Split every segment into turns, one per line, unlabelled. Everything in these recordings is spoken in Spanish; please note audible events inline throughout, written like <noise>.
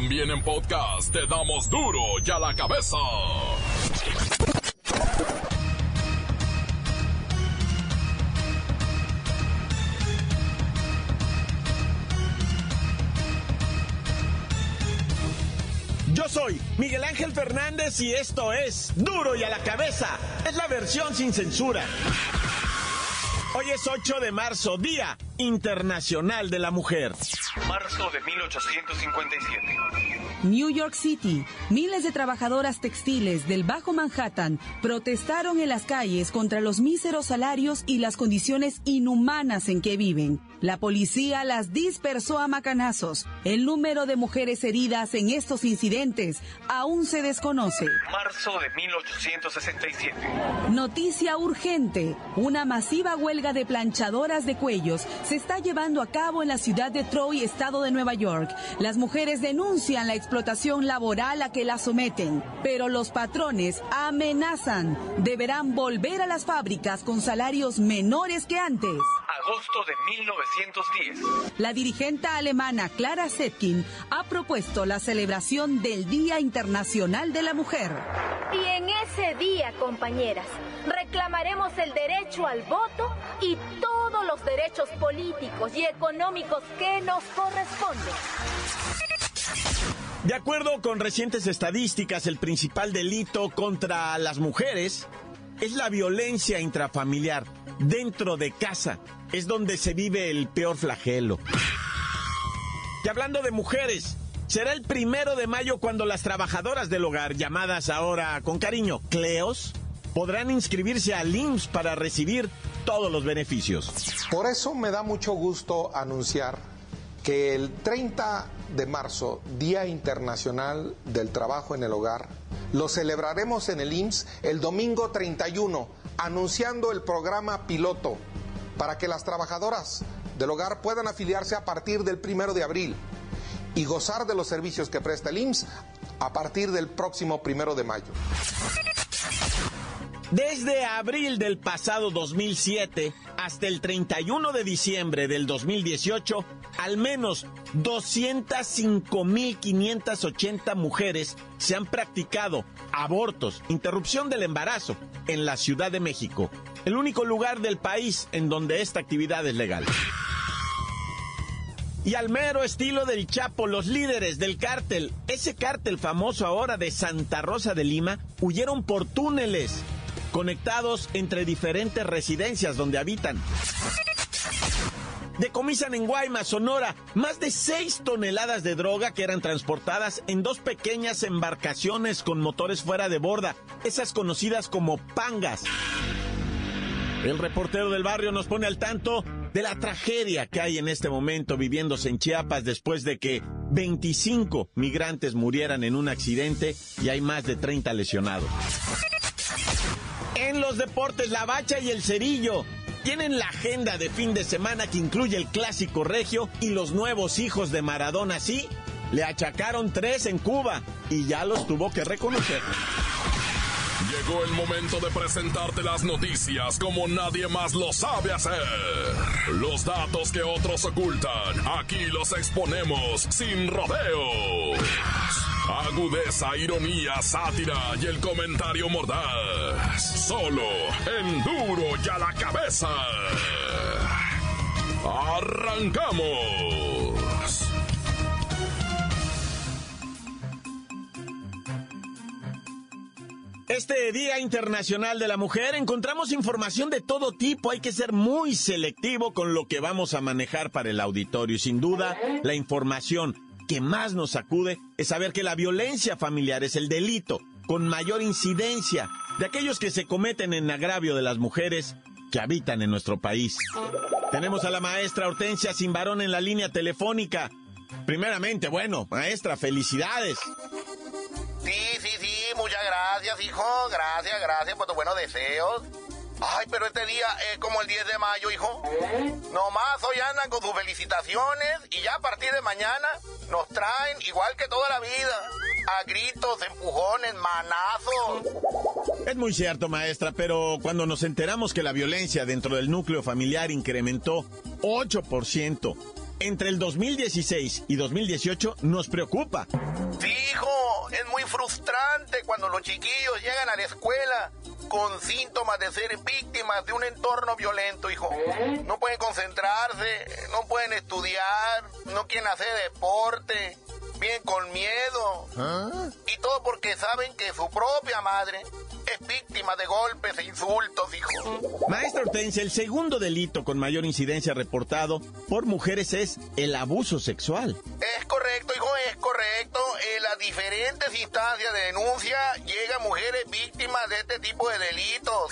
También en podcast te damos duro y a la cabeza.
Yo soy Miguel Ángel Fernández y esto es Duro y a la cabeza. Es la versión sin censura. Hoy es 8 de marzo, Día Internacional de la Mujer.
Marzo de 1857.
New York City, miles de trabajadoras textiles del Bajo Manhattan protestaron en las calles contra los míseros salarios y las condiciones inhumanas en que viven. La policía las dispersó a macanazos. El número de mujeres heridas en estos incidentes aún se desconoce.
Marzo de 1867.
Noticia urgente. Una masiva huelga de planchadoras de cuellos se está llevando a cabo en la ciudad de Troy, estado de Nueva York. Las mujeres denuncian la explotación laboral a que la someten, pero los patrones amenazan. Deberán volver a las fábricas con salarios menores que antes.
Agosto de 1910.
La dirigente alemana Clara Zetkin ha propuesto la celebración del Día Internacional de la Mujer.
Y en ese día, compañeras, reclamaremos el derecho al voto y todos los derechos políticos y económicos que nos corresponden.
De acuerdo con recientes estadísticas, el principal delito contra las mujeres es la violencia intrafamiliar. Dentro de casa es donde se vive el peor flagelo. Y hablando de mujeres, será el primero de mayo cuando las trabajadoras del hogar, llamadas ahora con cariño Cleos, podrán inscribirse al IMSS para recibir todos los beneficios.
Por eso me da mucho gusto anunciar que el 30 de marzo, Día Internacional del Trabajo en el Hogar, lo celebraremos en el IMSS el domingo 31, anunciando el programa piloto para que las trabajadoras del hogar puedan afiliarse a partir del primero de abril y gozar de los servicios que presta el IMSS a partir del próximo primero de mayo.
Desde abril del pasado 2007 hasta el 31 de diciembre del 2018, al menos 205.580 mujeres se han practicado abortos, interrupción del embarazo en la Ciudad de México, el único lugar del país en donde esta actividad es legal. Y al mero estilo del Chapo, los líderes del cártel, ese cártel famoso ahora de Santa Rosa de Lima, huyeron por túneles conectados entre diferentes residencias donde habitan. Decomisan en Guaymas, Sonora, más de 6 toneladas de droga que eran transportadas en dos pequeñas embarcaciones con motores fuera de borda, esas conocidas como pangas. El reportero del barrio nos pone al tanto de la tragedia que hay en este momento viviéndose en Chiapas después de que 25 migrantes murieran en un accidente y hay más de 30 lesionados. En los deportes, la bacha y el cerillo tienen la agenda de fin de semana que incluye el clásico regio y los nuevos hijos de Maradona. Sí, le achacaron tres en Cuba y ya los tuvo que reconocer.
Llegó el momento de presentarte las noticias como nadie más lo sabe hacer. Los datos que otros ocultan, aquí los exponemos sin rodeos. Agudeza, ironía, sátira y el comentario mordaz. Solo en duro y a la cabeza. ¡Arrancamos!
Este Día Internacional de la Mujer encontramos información de todo tipo. Hay que ser muy selectivo con lo que vamos a manejar para el auditorio. Sin duda, la información que más nos sacude es saber que la violencia familiar es el delito con mayor incidencia de aquellos que se cometen en agravio de las mujeres que habitan en nuestro país. Tenemos a la maestra Hortensia Simbarón en la línea telefónica. Primeramente, bueno, maestra, felicidades.
Sí, sí, sí, muchas gracias, hijo. Gracias, gracias por tus buenos deseos. Ay, pero este día es como el 10 de mayo, hijo. Nomás hoy andan con sus felicitaciones y ya a partir de mañana nos traen igual que toda la vida. A gritos, empujones, manazos.
Es muy cierto, maestra, pero cuando nos enteramos que la violencia dentro del núcleo familiar incrementó 8% entre el 2016 y 2018 nos preocupa.
Fijo, es muy frustrante cuando los chiquillos llegan a la escuela con síntomas de ser víctimas de un entorno violento, hijo. No pueden concentrarse, no pueden estudiar, no quieren hacer deporte, bien con miedo. Y todo porque saben que su propia madre es víctima de golpes e insultos, hijo.
Maestra Hortensia, el segundo delito con mayor incidencia reportado por mujeres es el abuso sexual.
Es correcto, hijo, es correcto. En las diferentes instancias de denuncia llegan mujeres víctimas de este tipo de delitos.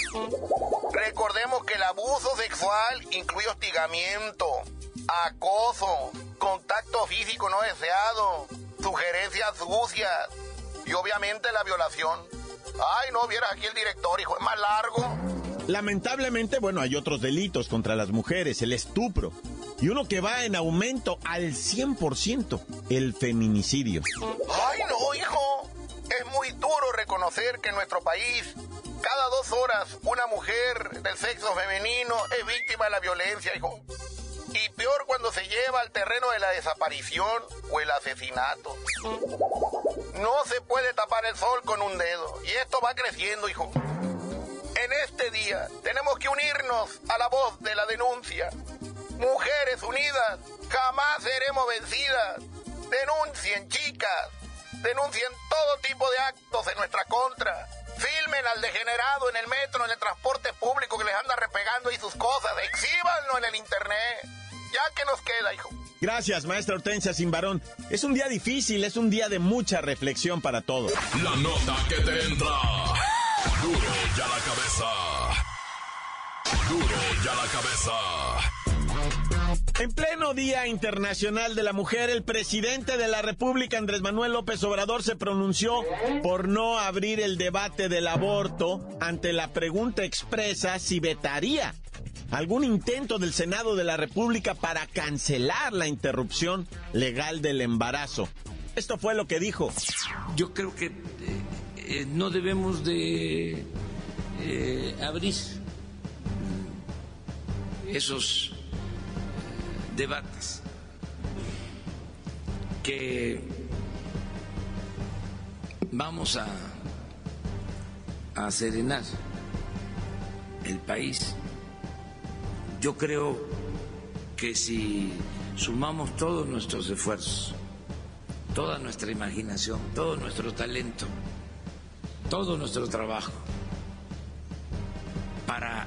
Recordemos que el abuso sexual incluye hostigamiento, acoso, contacto físico no deseado, sugerencias sucias y obviamente la violación. Ay, no, vieras aquí el director, hijo, es más largo.
Lamentablemente, bueno, hay otros delitos contra las mujeres, el estupro. Y uno que va en aumento al 100%, el feminicidio.
Ay, no, hijo. Es muy duro reconocer que en nuestro país, cada dos horas, una mujer del sexo femenino es víctima de la violencia, hijo. Y peor cuando se lleva al terreno de la desaparición o el asesinato. No se puede tapar el sol con un dedo. Y esto va creciendo, hijo. En este día tenemos que unirnos a la voz de la denuncia. Mujeres unidas, jamás seremos vencidas. Denuncien, chicas. Denuncien todo tipo de actos en nuestra contra. Filmen al degenerado en el metro, en el transporte público que les anda repegando y sus cosas. Exhíbanlo en el internet. Ya que nos queda, hijo.
Gracias, maestra Hortensia Simbarón. Es un día difícil, es un día de mucha reflexión para todos.
La nota que te entra. Duro ya la cabeza. Duro ya la cabeza.
En pleno Día Internacional de la Mujer, el presidente de la República, Andrés Manuel López Obrador, se pronunció por no abrir el debate del aborto ante la pregunta expresa si vetaría algún intento del Senado de la República para cancelar la interrupción legal del embarazo. Esto fue lo que dijo.
Yo creo que eh, eh, no debemos de eh, abrir esos debates que vamos a, a serenar el país. Yo creo que si sumamos todos nuestros esfuerzos, toda nuestra imaginación, todo nuestro talento, todo nuestro trabajo para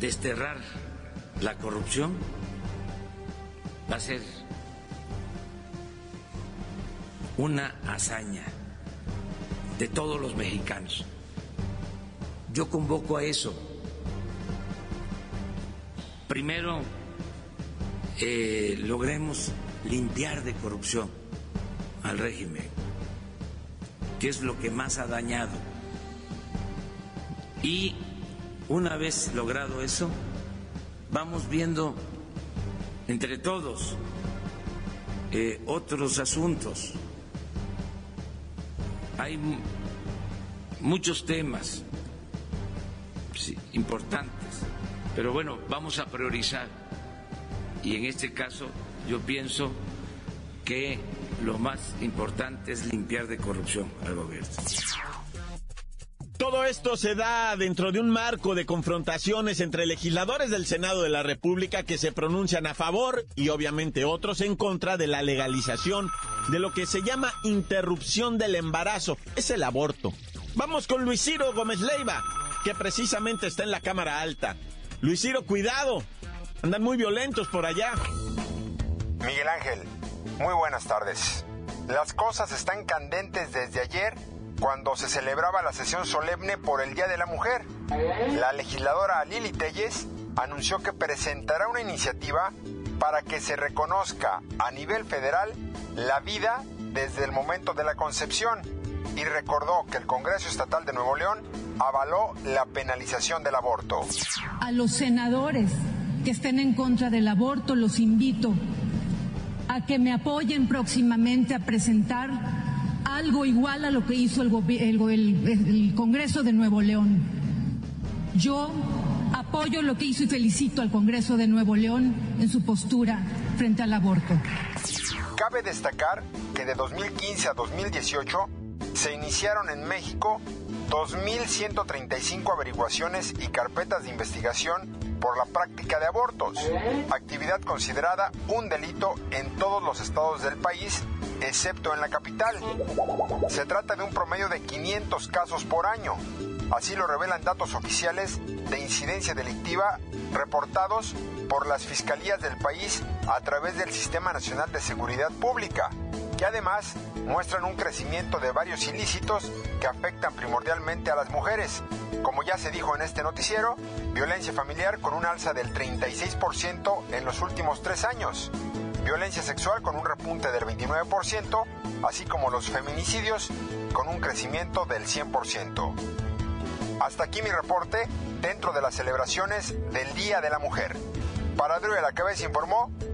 desterrar la corrupción, va a ser una hazaña de todos los mexicanos. Yo convoco a eso. Primero, eh, logremos limpiar de corrupción al régimen, que es lo que más ha dañado. Y una vez logrado eso, vamos viendo entre todos eh, otros asuntos. Hay muchos temas importantes, pero bueno, vamos a priorizar. Y en este caso yo pienso que lo más importante es limpiar de corrupción al gobierno.
Todo esto se da dentro de un marco de confrontaciones entre legisladores del Senado de la República que se pronuncian a favor y obviamente otros en contra de la legalización de lo que se llama interrupción del embarazo. Es el aborto. Vamos con Luis Ciro Gómez Leiva, que precisamente está en la Cámara Alta. Luis Ciro, cuidado. Andan muy violentos por allá.
Miguel Ángel, muy buenas tardes. Las cosas están candentes desde ayer cuando se celebraba la sesión solemne por el Día de la Mujer. La legisladora Lili Telles anunció que presentará una iniciativa para que se reconozca a nivel federal la vida desde el momento de la concepción y recordó que el Congreso Estatal de Nuevo León avaló la penalización del aborto.
A los senadores que estén en contra del aborto los invito a que me apoyen próximamente a presentar algo igual a lo que hizo el, el, el, el Congreso de Nuevo León. Yo Apoyo lo que hizo y felicito al Congreso de Nuevo León en su postura frente al aborto.
Cabe destacar que de 2015 a 2018 se iniciaron en México 2.135 averiguaciones y carpetas de investigación por la práctica de abortos, actividad considerada un delito en todos los estados del país, excepto en la capital. Se trata de un promedio de 500 casos por año. Así lo revelan datos oficiales de incidencia delictiva reportados por las fiscalías del país a través del Sistema Nacional de Seguridad Pública, que además muestran un crecimiento de varios ilícitos que afectan primordialmente a las mujeres, como ya se dijo en este noticiero, violencia familiar con un alza del 36% en los últimos tres años, violencia sexual con un repunte del 29%, así como los feminicidios con un crecimiento del 100%. Hasta aquí mi reporte dentro de las celebraciones del Día de la Mujer. Para Duro de la Cabeza informó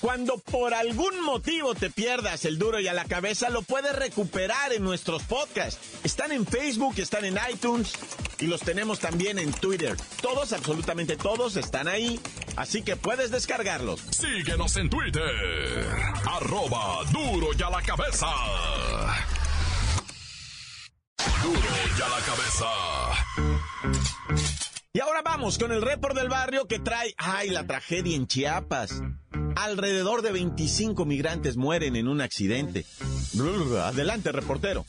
Cuando por algún motivo te pierdas el duro y a la cabeza, lo puedes recuperar en nuestros podcasts. Están en Facebook, están en iTunes y los tenemos también en Twitter. Todos, absolutamente todos, están ahí. Así que puedes descargarlos.
Síguenos en Twitter, arroba duro y a la cabeza. Duro y a la cabeza.
Y ahora vamos con el report del barrio que trae, ay, la tragedia en Chiapas. Alrededor de 25 migrantes mueren en un accidente. Adelante, reportero.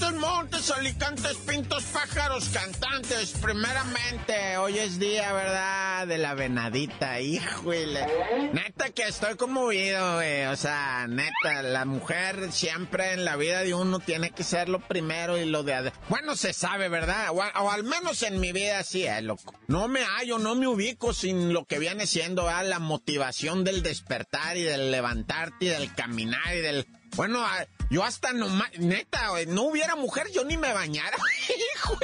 Montes, alicantes, pintos, pájaros, cantantes. Primeramente, hoy es día, ¿verdad? De la venadita, híjole. Neta que estoy conmovido, güey. O sea, neta, la mujer siempre en la vida de uno tiene que ser lo primero y lo de... Bueno, se sabe, ¿verdad? O, al menos en mi vida sí es, loco. No me hallo, no me ubico sin lo que viene siendo, ¿verdad? La motivación del despertar y del levantarte y del caminar y del... Bueno, yo hasta no, neta, no hubiera mujer, yo ni me bañara. <laughs> Hijo,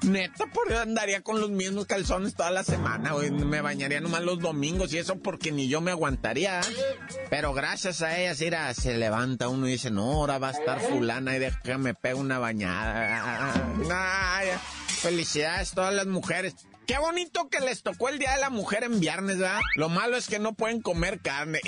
neta, por andaría con los mismos calzones toda la semana, güey. Me bañaría nomás los domingos y eso porque ni yo me aguantaría. Pero gracias a ellas, mira, se levanta uno y dice, no, ahora va a estar fulana y déjame pegar una bañada. Ay, felicidades todas las mujeres. Qué bonito que les tocó el Día de la Mujer en viernes, ¿verdad? Lo malo es que no pueden comer carne.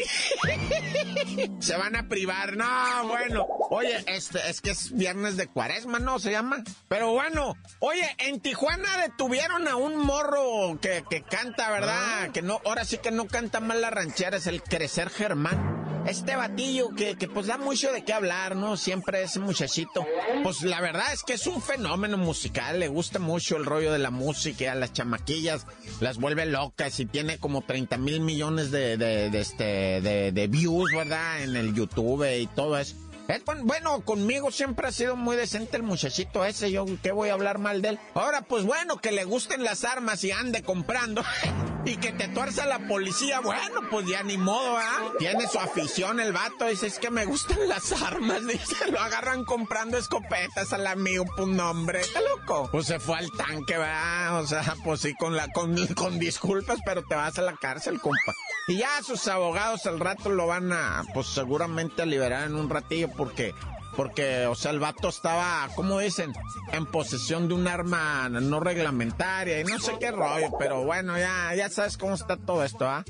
<laughs> Se van a privar. No, bueno. Oye, este, es que es viernes de cuaresma, ¿no? Se llama. Pero bueno, oye, en Tijuana detuvieron a un morro que, que canta, ¿verdad? Ah. Que no, ahora sí que no canta mal la ranchera, es el Crecer Germán este batillo que, que, pues da mucho de qué hablar, ¿no? Siempre ese muchachito. Pues la verdad es que es un fenómeno musical, le gusta mucho el rollo de la música, las chamaquillas las vuelve locas y tiene como 30 mil millones de, de, de, este, de, de views, ¿verdad? En el YouTube y todo eso. Es, bueno, conmigo siempre ha sido muy decente el muchachito ese, yo qué voy a hablar mal de él. Ahora, pues bueno, que le gusten las armas y ande comprando <laughs> y que te tuerza la policía, bueno, pues ya ni modo, ¿ah? Tiene su afición el vato, dice, es que me gustan las armas, <laughs> dice, lo agarran comprando escopetas al amigo, pues no, hombre, está loco. Pues se fue al tanque, ¿verdad? O sea, pues sí, con, la, con, con disculpas, pero te vas a la cárcel, compa. Y ya sus abogados al rato lo van a, pues seguramente a liberar en un ratillo porque porque, o sea, el vato estaba, ¿cómo dicen? En posesión de un arma no reglamentaria y no sé qué rollo, pero bueno, ya, ya sabes cómo está todo esto, ¿ah?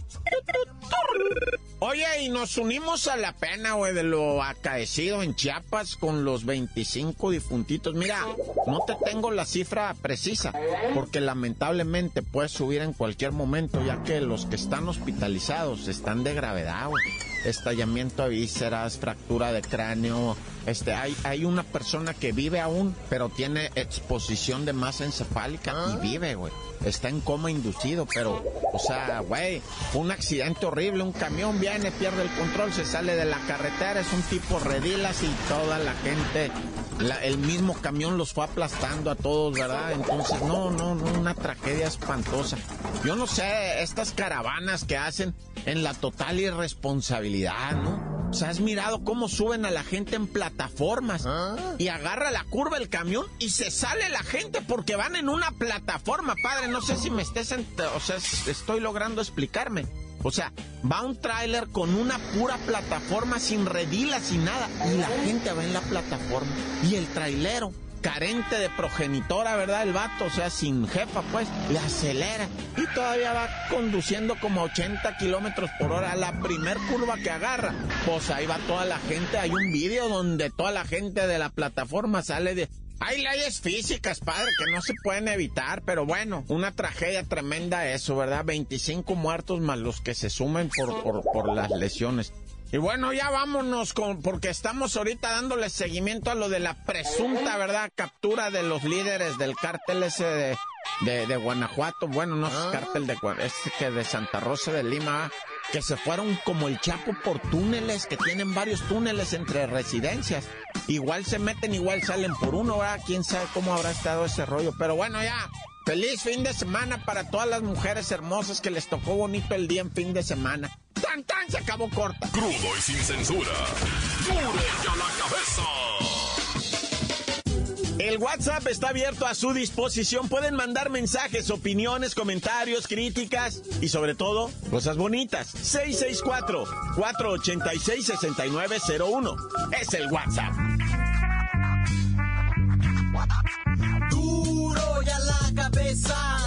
Oye, y nos unimos a la pena, güey, de lo acaecido en Chiapas con los 25 difuntitos. Mira, no te tengo la cifra precisa, porque lamentablemente puede subir en cualquier momento, ya que los que están hospitalizados están de gravedad, güey. Estallamiento de vísceras, fractura de cráneo. Este, hay, hay una persona que vive aún, pero tiene exposición de masa encefálica y vive, güey. Está en coma inducido, pero, o sea, güey, un accidente horrible, un camión viene, pierde el control, se sale de la carretera, es un tipo redilas y toda la gente el mismo camión los fue aplastando a todos, ¿verdad? Entonces, no, no, no, una tragedia espantosa. Yo no sé, estas caravanas que hacen en la total irresponsabilidad, ¿no? O sea, has mirado cómo suben a la gente en plataformas ¿Ah? y agarra la curva el camión y se sale la gente porque van en una plataforma, padre. No sé si me estés, o sea, estoy logrando explicarme. O sea, va un tráiler con una pura plataforma sin redila, sin nada. Y la gente va en la plataforma. Y el trailero, carente de progenitora, ¿verdad? El vato, o sea, sin jefa, pues, le acelera. Y todavía va conduciendo como 80 kilómetros por hora. La primer curva que agarra, pues ahí va toda la gente. Hay un vídeo donde toda la gente de la plataforma sale de hay leyes físicas, padre, que no se pueden evitar, pero bueno, una tragedia tremenda eso, ¿verdad? 25 muertos más los que se sumen por, por, por las lesiones. Y bueno, ya vámonos con, porque estamos ahorita dándole seguimiento a lo de la presunta, ¿verdad? Captura de los líderes del cártel ese de, de, Guanajuato. Bueno, no es ah. cártel de es que de Santa Rosa de Lima, que se fueron como el Chapo por túneles, que tienen varios túneles entre residencias. Igual se meten, igual salen por uno, ¿verdad? Quién sabe cómo habrá estado ese rollo. Pero bueno, ya. Feliz fin de semana para todas las mujeres hermosas que les tocó bonito el día en fin de semana. ¡Tan, tan! Se acabó corta.
Crudo y sin censura. ¡Duro la
cabeza! El WhatsApp está abierto a su disposición. Pueden mandar mensajes, opiniones, comentarios, críticas y sobre todo, cosas bonitas. 664-486-6901. Es el WhatsApp.
Te damos las noticias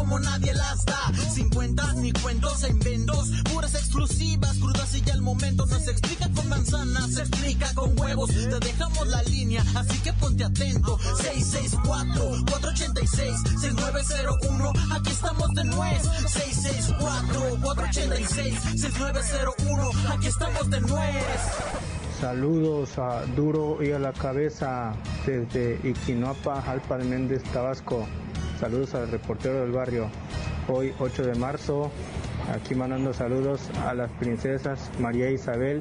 como nadie las da. Sin cuentas ni cuentos en vendos. Puras exclusivas, crudas y ya el momento. No se explica con manzanas, se explica con huevos. Te dejamos la línea, así que ponte atento. 664-486-6901. Aquí estamos de nuez. 664-486-6901. Aquí estamos de nuez.
Saludos a Duro y a la cabeza desde Iquinoapa, Alpa de Méndez, Tabasco. Saludos al reportero del barrio. Hoy 8 de marzo, aquí mandando saludos a las princesas María Isabel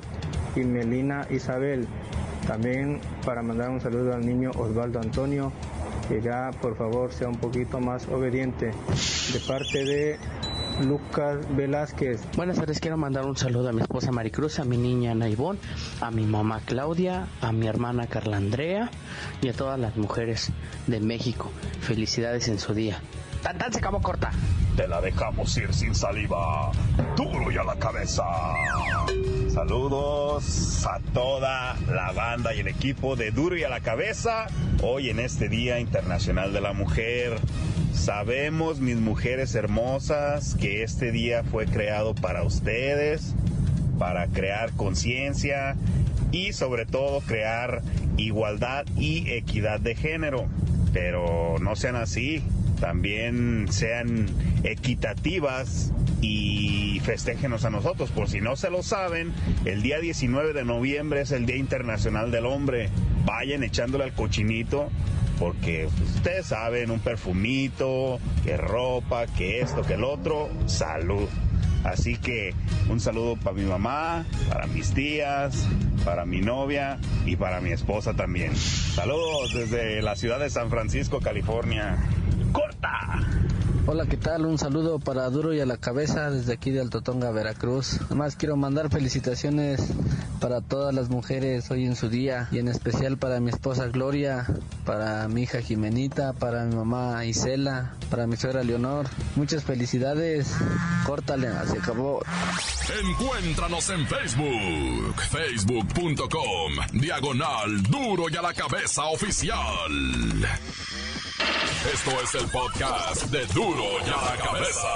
y Melina Isabel. También para mandar un saludo al niño Osvaldo Antonio, que ya por favor sea un poquito más obediente. De parte de Lucas Velázquez.
Buenas tardes, quiero mandar un saludo a mi esposa Maricruz, a mi niña Naibón, a mi mamá Claudia, a mi hermana Carla Andrea y a todas las mujeres de México. Felicidades en su día. Tan tan se acabó corta.
Te la dejamos ir sin saliva. Duro y a la cabeza.
Saludos a toda la banda y el equipo de Duro y a la cabeza. Hoy en este Día Internacional de la Mujer. Sabemos, mis mujeres hermosas, que este día fue creado para ustedes, para crear conciencia y sobre todo crear igualdad y equidad de género. Pero no sean así, también sean equitativas y festéjenos a nosotros. Por si no se lo saben, el día 19 de noviembre es el Día Internacional del Hombre. Vayan echándole al cochinito porque ustedes saben, un perfumito, que ropa, que esto, que el otro, salud. Así que un saludo para mi mamá, para mis tías, para mi novia y para mi esposa también. Saludos desde la ciudad de San Francisco, California. ¡Corta!
Hola, ¿qué tal? Un saludo para Duro y a la cabeza desde aquí de Altotonga, Veracruz. Además quiero mandar felicitaciones para todas las mujeres hoy en su día y en especial para mi esposa Gloria, para mi hija Jimenita, para mi mamá Isela, para mi suegra Leonor. Muchas felicidades. Córtale, se acabó.
Encuéntranos en Facebook, facebook.com, diagonal Duro y a la cabeza oficial. Esto es el podcast de Duro y a la cabeza.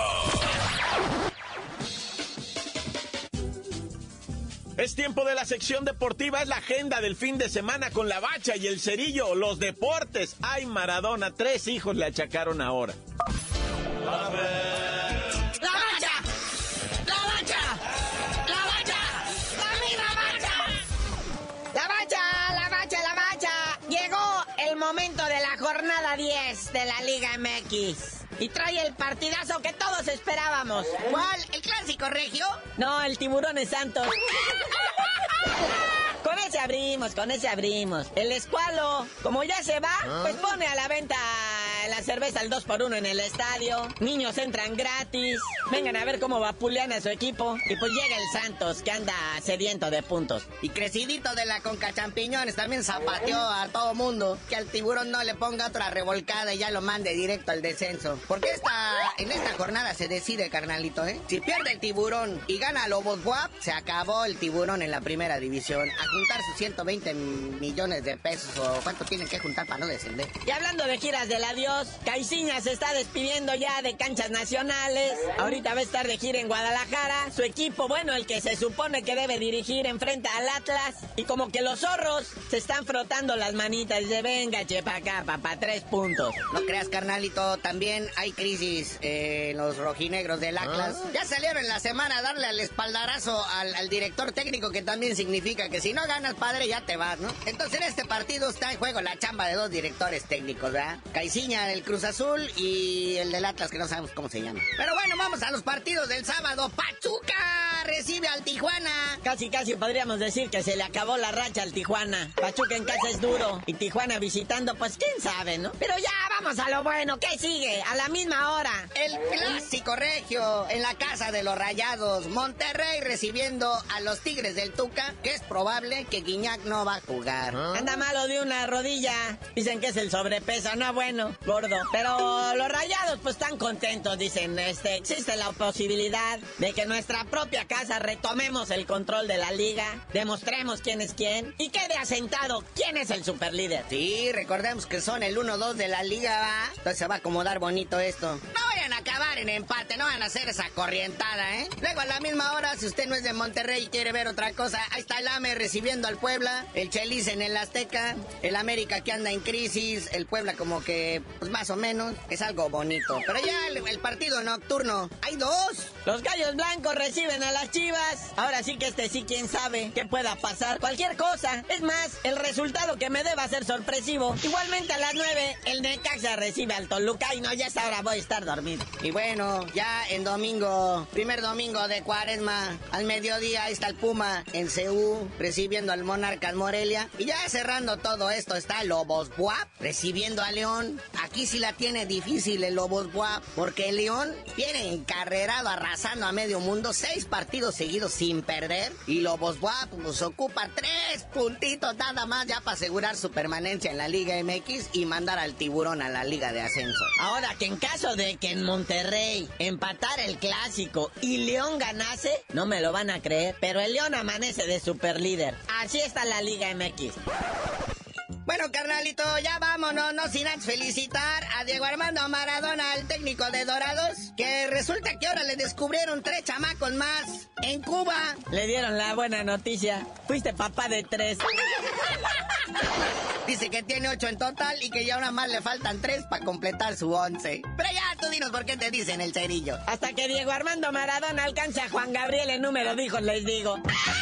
Es tiempo de la sección deportiva, es la agenda del fin de semana con la bacha y el cerillo, los deportes. Ay, Maradona, tres hijos le achacaron ahora.
¡La
Liga MX. Y trae el partidazo que todos esperábamos.
¿Cuál? ¿El clásico regio?
No, el tiburón es Santos. <laughs> Con ese abrimos, con ese abrimos. El escualo, como ya se va, pues pone a la venta la cerveza al 2 por 1 en el estadio. Niños entran gratis. Vengan a ver cómo vapulean a su equipo. Y pues llega el Santos, que anda sediento de puntos.
Y crecidito de la Conca Champiñones también zapateó a todo mundo. Que al tiburón no le ponga otra revolcada y ya lo mande directo al descenso. Porque esta, en esta jornada se decide, carnalito, ¿eh? Si pierde el tiburón y gana Lobos Guap, se acabó el tiburón en la primera división. A juntar sus 120 millones de pesos o cuánto tienen que juntar para no descender.
Y hablando de giras del adiós, Caiciña se está despidiendo ya de canchas nacionales. Ahorita va a estar de gira en Guadalajara. Su equipo, bueno, el que se supone que debe dirigir, enfrenta al Atlas. Y como que los zorros se están frotando las manitas. Dice, venga, che, pa' acá, papá, tres puntos.
No creas, carnalito, también hay crisis eh, en los rojinegros del Atlas. Ya salieron en la semana a darle al espaldarazo al, al director técnico, que también significa que si no ganas, padre, ya te vas, ¿no? Entonces en este partido está en juego la chamba de dos directores técnicos, ¿verdad? Caiciña del Cruz Azul y el del Atlas, que no sabemos cómo se llama. Pero bueno, vamos a los partidos del sábado. Pachuca recibe al Tijuana.
Casi, casi podríamos decir que se le acabó la racha al Tijuana. Pachuca en casa es duro y Tijuana visitando, pues quién sabe, ¿no? Pero ya vamos a lo bueno. ¿Qué sigue? A la misma hora.
El clásico regio en la casa de los Rayados. Monterrey recibiendo a los Tigres del Tuca, que es probable que Guiñac no va a jugar.
Anda malo de una rodilla. Dicen que es el sobrepeso, no bueno, gordo. Pero los rayados pues están contentos, dicen, este, existe la posibilidad de que nuestra propia casa retomemos el control de la liga, demostremos quién es quién y quede asentado quién es el superlíder.
Sí, recordemos que son el 1-2 de la liga, ¿va? Entonces se va a acomodar bonito esto. No acabar en empate, no van a hacer esa corrientada, ¿eh? Luego a la misma hora, si usted no es de Monterrey y quiere ver otra cosa, ahí está el AME recibiendo al Puebla, el Chelis en el Azteca, el América que anda en crisis, el Puebla como que, pues más o menos, es algo bonito. Pero ya el, el partido nocturno, hay dos.
Los gallos blancos reciben a las chivas. Ahora sí que este sí, quién sabe qué pueda pasar. Cualquier cosa. Es más, el resultado que me deba ser sorpresivo. Igualmente a las 9, el Necaxa recibe al Toluca y no, ya esta hora voy a estar dormido.
Y bueno, ya en domingo, primer domingo de cuaresma, al mediodía ahí está el Puma en CU recibiendo al Monarcas Morelia. Y ya cerrando todo esto está Lobos Buap recibiendo a León. Aquí sí la tiene difícil el Lobos Buap porque León viene encarrerado arrasando a medio mundo, seis partidos seguidos sin perder. Y Lobos Buap pues ocupa tres puntitos nada más ya para asegurar su permanencia en la Liga MX y mandar al tiburón a la Liga de Ascenso.
Ahora que en caso de que en Monterrey empatara el clásico y León ganase, no me lo van a creer, pero el León amanece de superlíder. Así está la Liga MX.
Bueno, carnalito, ya vámonos, no sin antes felicitar a Diego Armando Maradona, el técnico de Dorados, que resulta que ahora le descubrieron tres chamacos más en Cuba.
Le dieron la buena noticia. Fuiste papá de tres. <laughs>
Dice que tiene ocho en total y que ya una más le faltan tres para completar su once. Pero ya tú dinos por qué te dicen el cerillo.
Hasta que Diego Armando Maradona alcance a Juan Gabriel en número de hijos, les digo.
¡La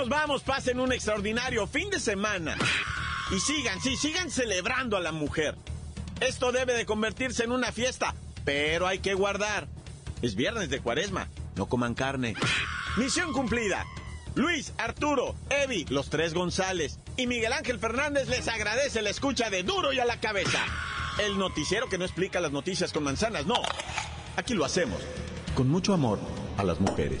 nos vamos, pasen un extraordinario fin de semana. Y sigan, sí, sigan celebrando a la mujer. Esto debe de convertirse en una fiesta, pero hay que guardar. Es viernes de cuaresma, no coman carne. Misión cumplida. Luis, Arturo, Evi, los tres González y Miguel Ángel Fernández les agradece la escucha de Duro y a la cabeza. El noticiero que no explica las noticias con manzanas, no. Aquí lo hacemos, con mucho amor a las mujeres.